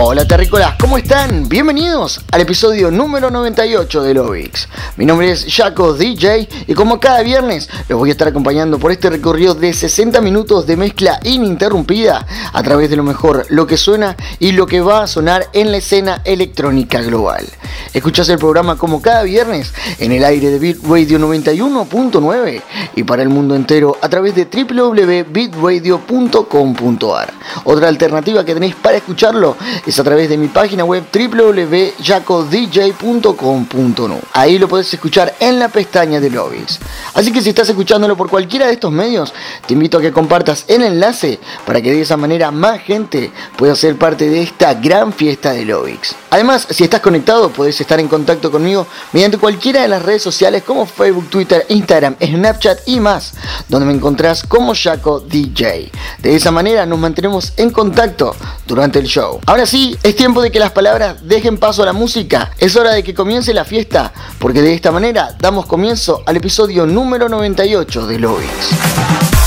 Hola terrícolas, ¿cómo están? Bienvenidos al episodio número 98 de Lovix. Mi nombre es Jaco DJ y como cada viernes los voy a estar acompañando por este recorrido de 60 minutos de mezcla ininterrumpida a través de lo mejor, lo que suena y lo que va a sonar en la escena electrónica global. Escuchas el programa como cada viernes en el aire de Beat Radio 91.9 y para el mundo entero a través de www.bitradio.com.ar. Otra alternativa que tenéis para escucharlo es a través de mi página web www.jacodj.com.no. Ahí lo podés escuchar en la pestaña de lobbies. Así que si estás escuchándolo por cualquiera de estos medios, te invito a que compartas el enlace para que de esa manera más gente pueda ser parte de esta gran fiesta de lobbies. Además, si estás conectado, podés estar en contacto conmigo mediante cualquiera de las redes sociales como Facebook, Twitter, Instagram, Snapchat y más, donde me encontrás como Jaco DJ. De esa manera nos mantenemos en contacto durante el show. Ahora sí, es tiempo de que las palabras dejen paso a la música. Es hora de que comience la fiesta, porque de esta manera damos comienzo al episodio número 98 de Lovix.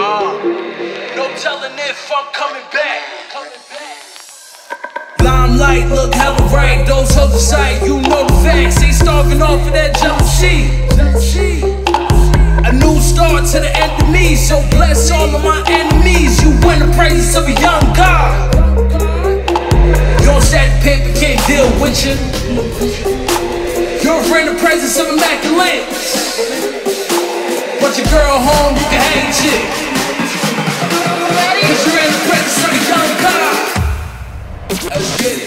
Uh, Light, look hella right. Those hoes aside, you know facts. Ain't starving off of that. A new start to the bless all of my enemies. You win the praises of a young God. Paper can't deal with you. Girlfriend, the presence of immaculate. But your girl home, you can hang shit. Cause you're in the presence of a young god. Let's get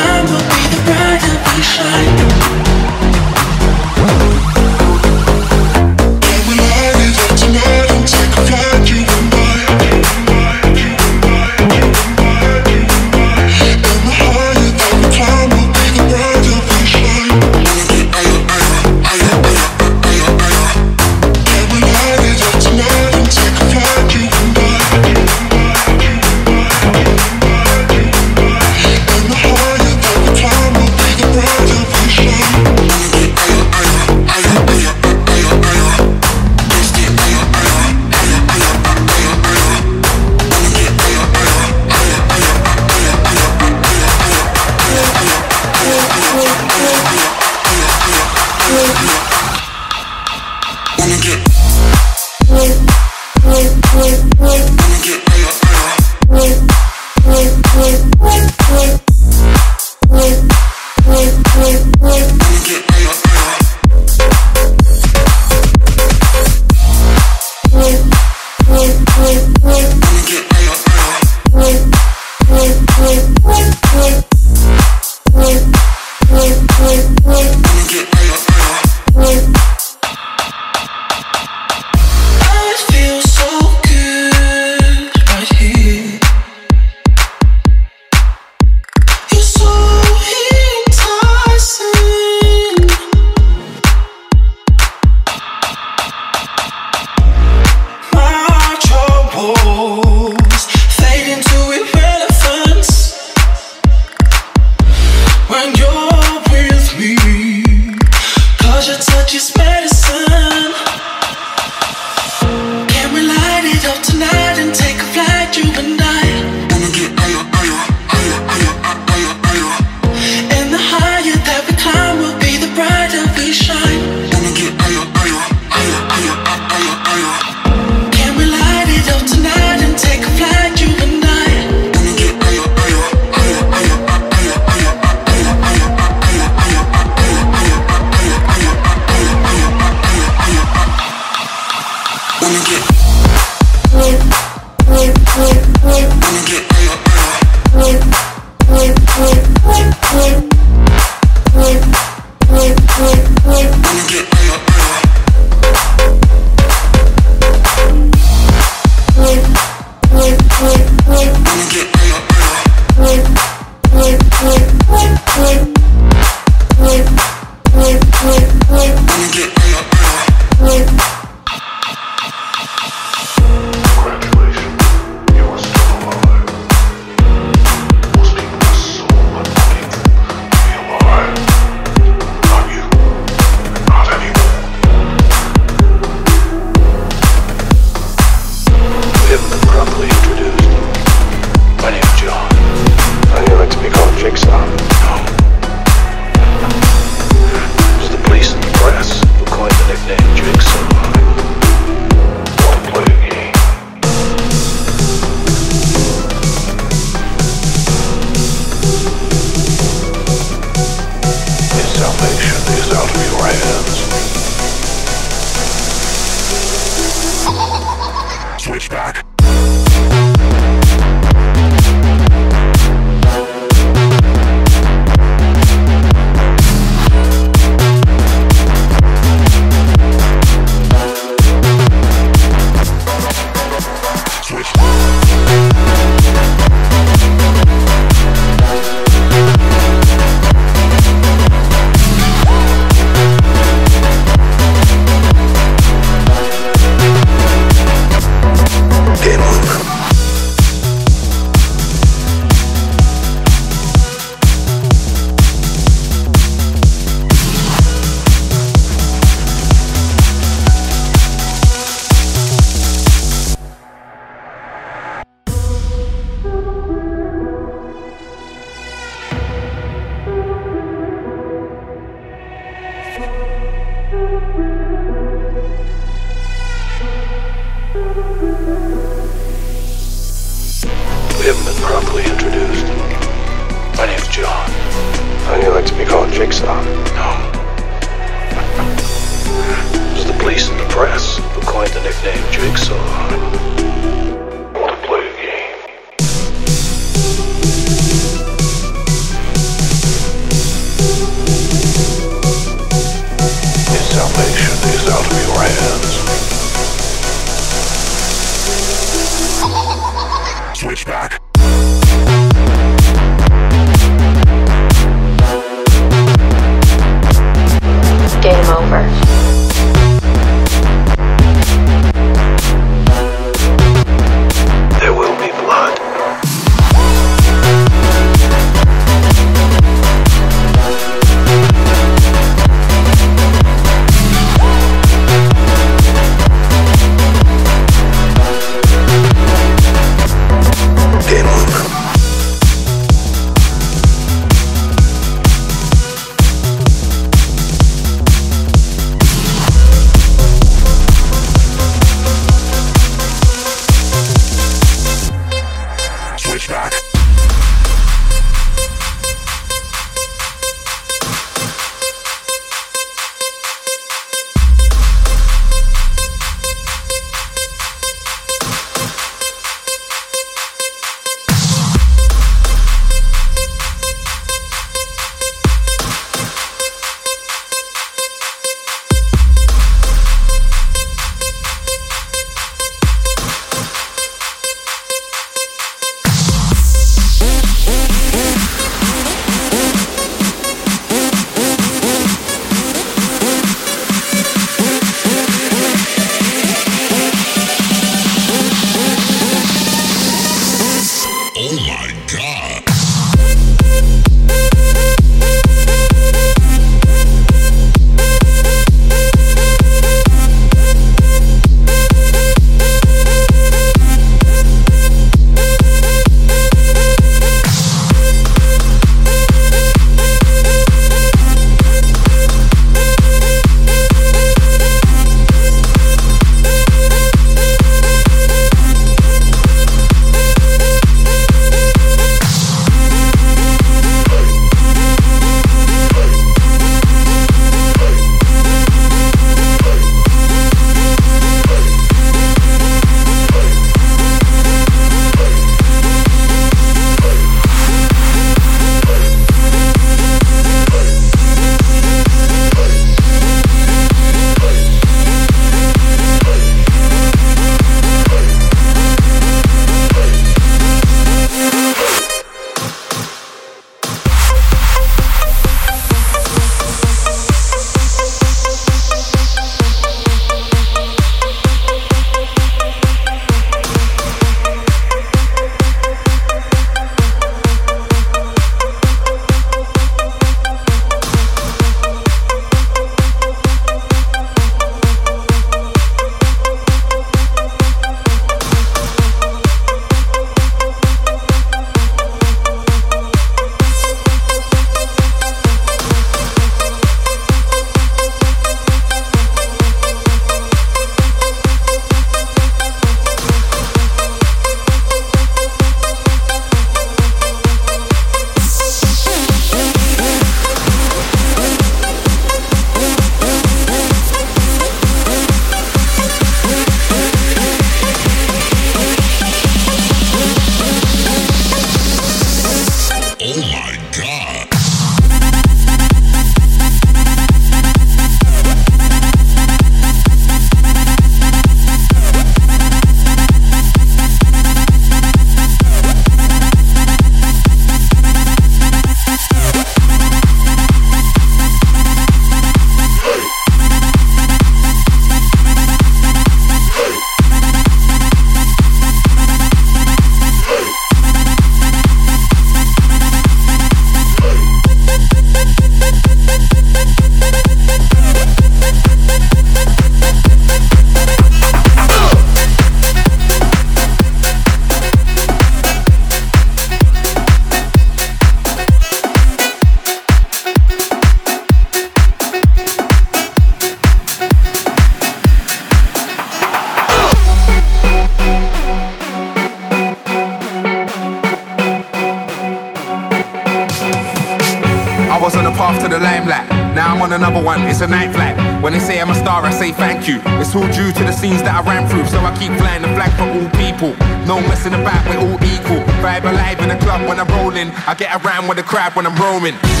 when I'm roaming.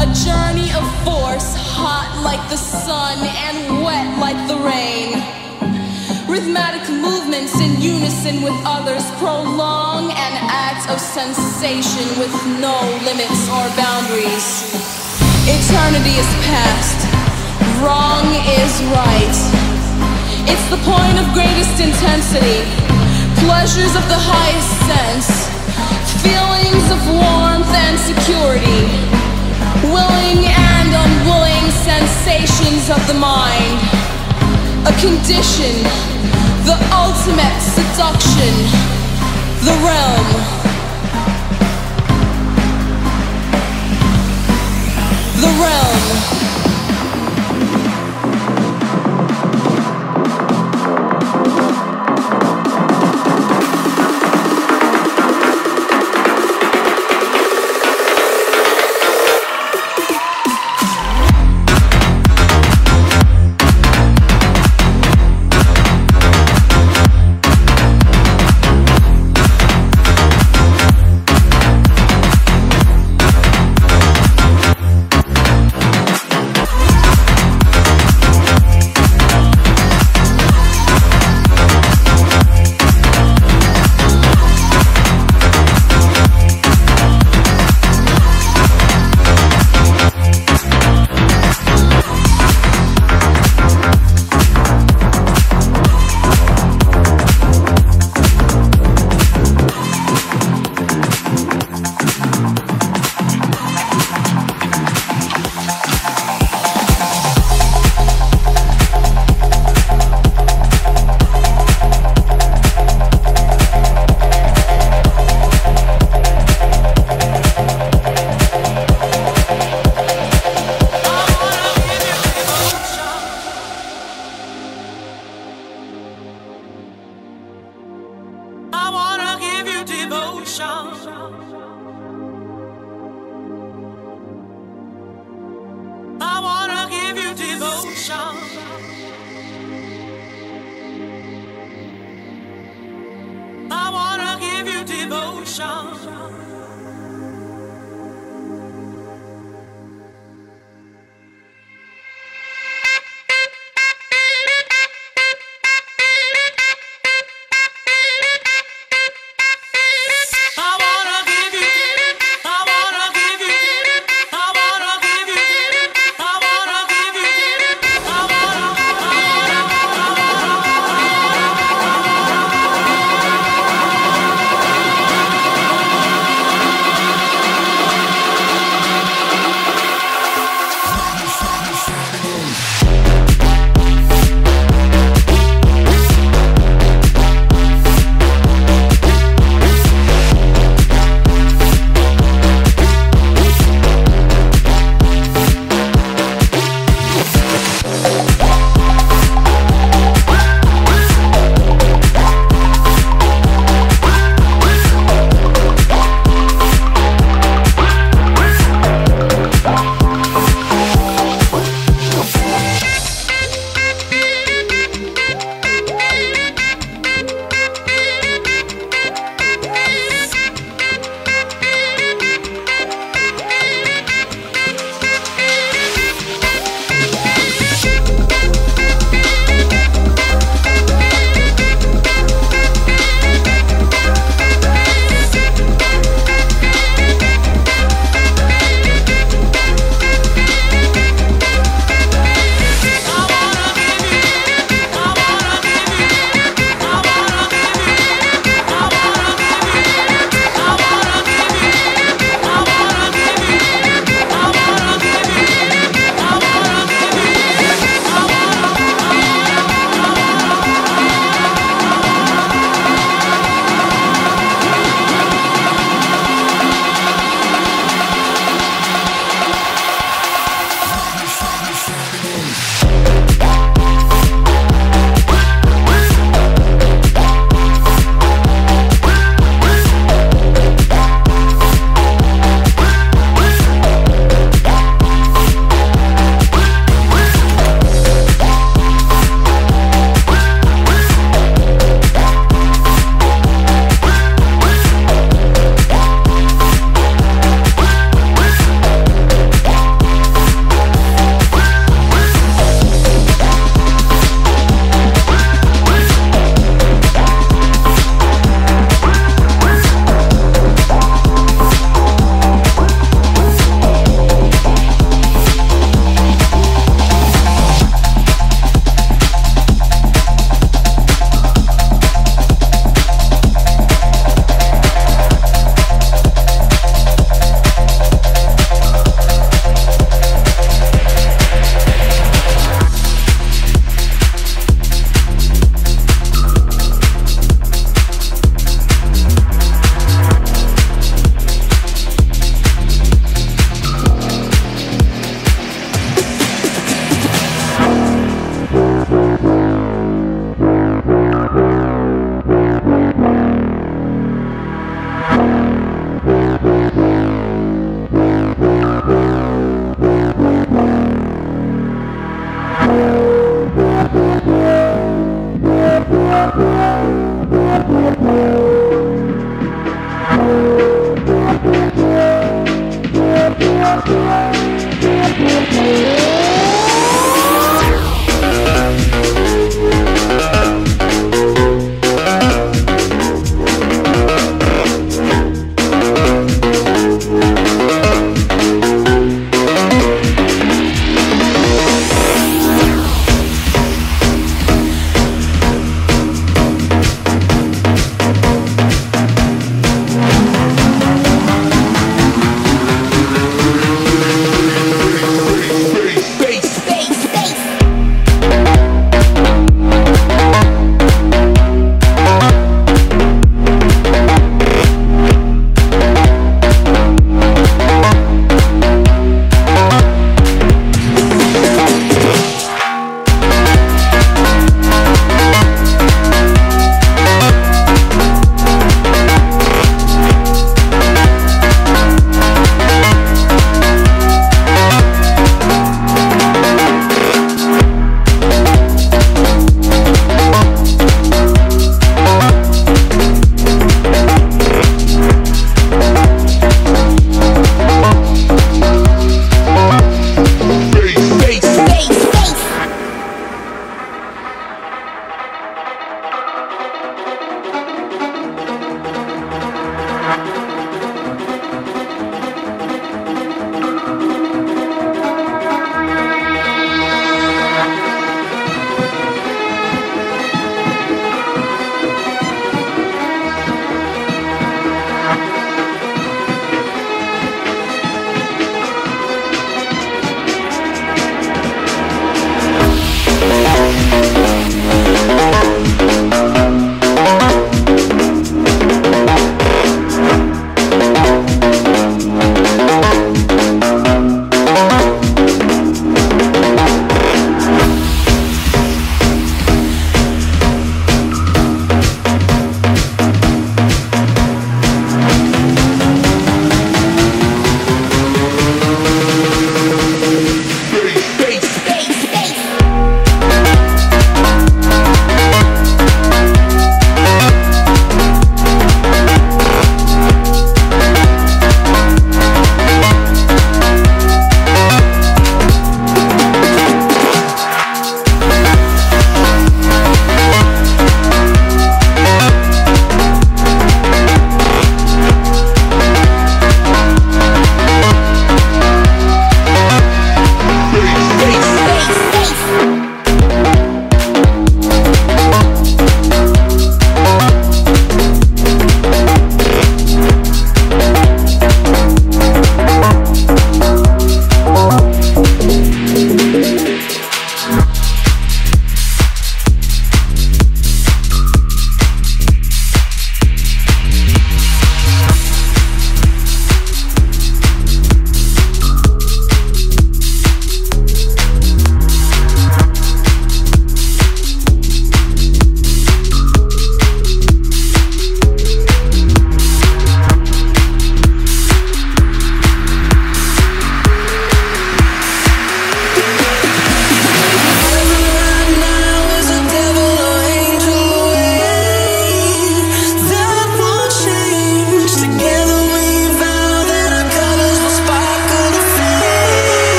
A journey of force, hot like the sun and wet like the rain. Rhythmic movements in unison with others prolong an act of sensation with no limits or boundaries. Eternity is past, wrong is right. It's the point of greatest intensity, pleasures of the highest sense, feelings of warmth and security, willing and unwilling sensations of the mind, a condition, the ultimate seduction, the realm. The realm.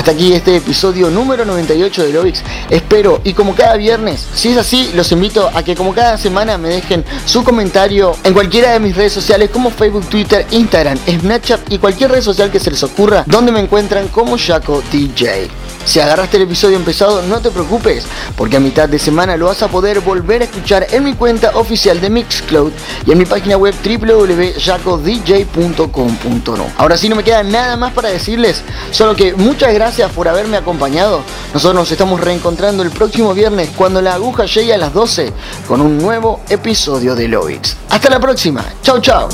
Hasta aquí este episodio número 98 de Lovix. Espero y como cada viernes, si es así, los invito a que como cada semana me dejen su comentario en cualquiera de mis redes sociales como Facebook, Twitter, Instagram, Snapchat y cualquier red social que se les ocurra, donde me encuentran como Jaco DJ. Si agarraste el episodio empezado, no te preocupes, porque a mitad de semana lo vas a poder volver a escuchar en mi cuenta oficial de Mixcloud y en mi página web www.jacodj.com.no. Ahora sí no me queda nada más para decirles, solo que muchas gracias por haberme acompañado. Nosotros nos estamos reencontrando el próximo viernes cuando la aguja llegue a las 12 con un nuevo episodio de Lovix. Hasta la próxima, chao chao.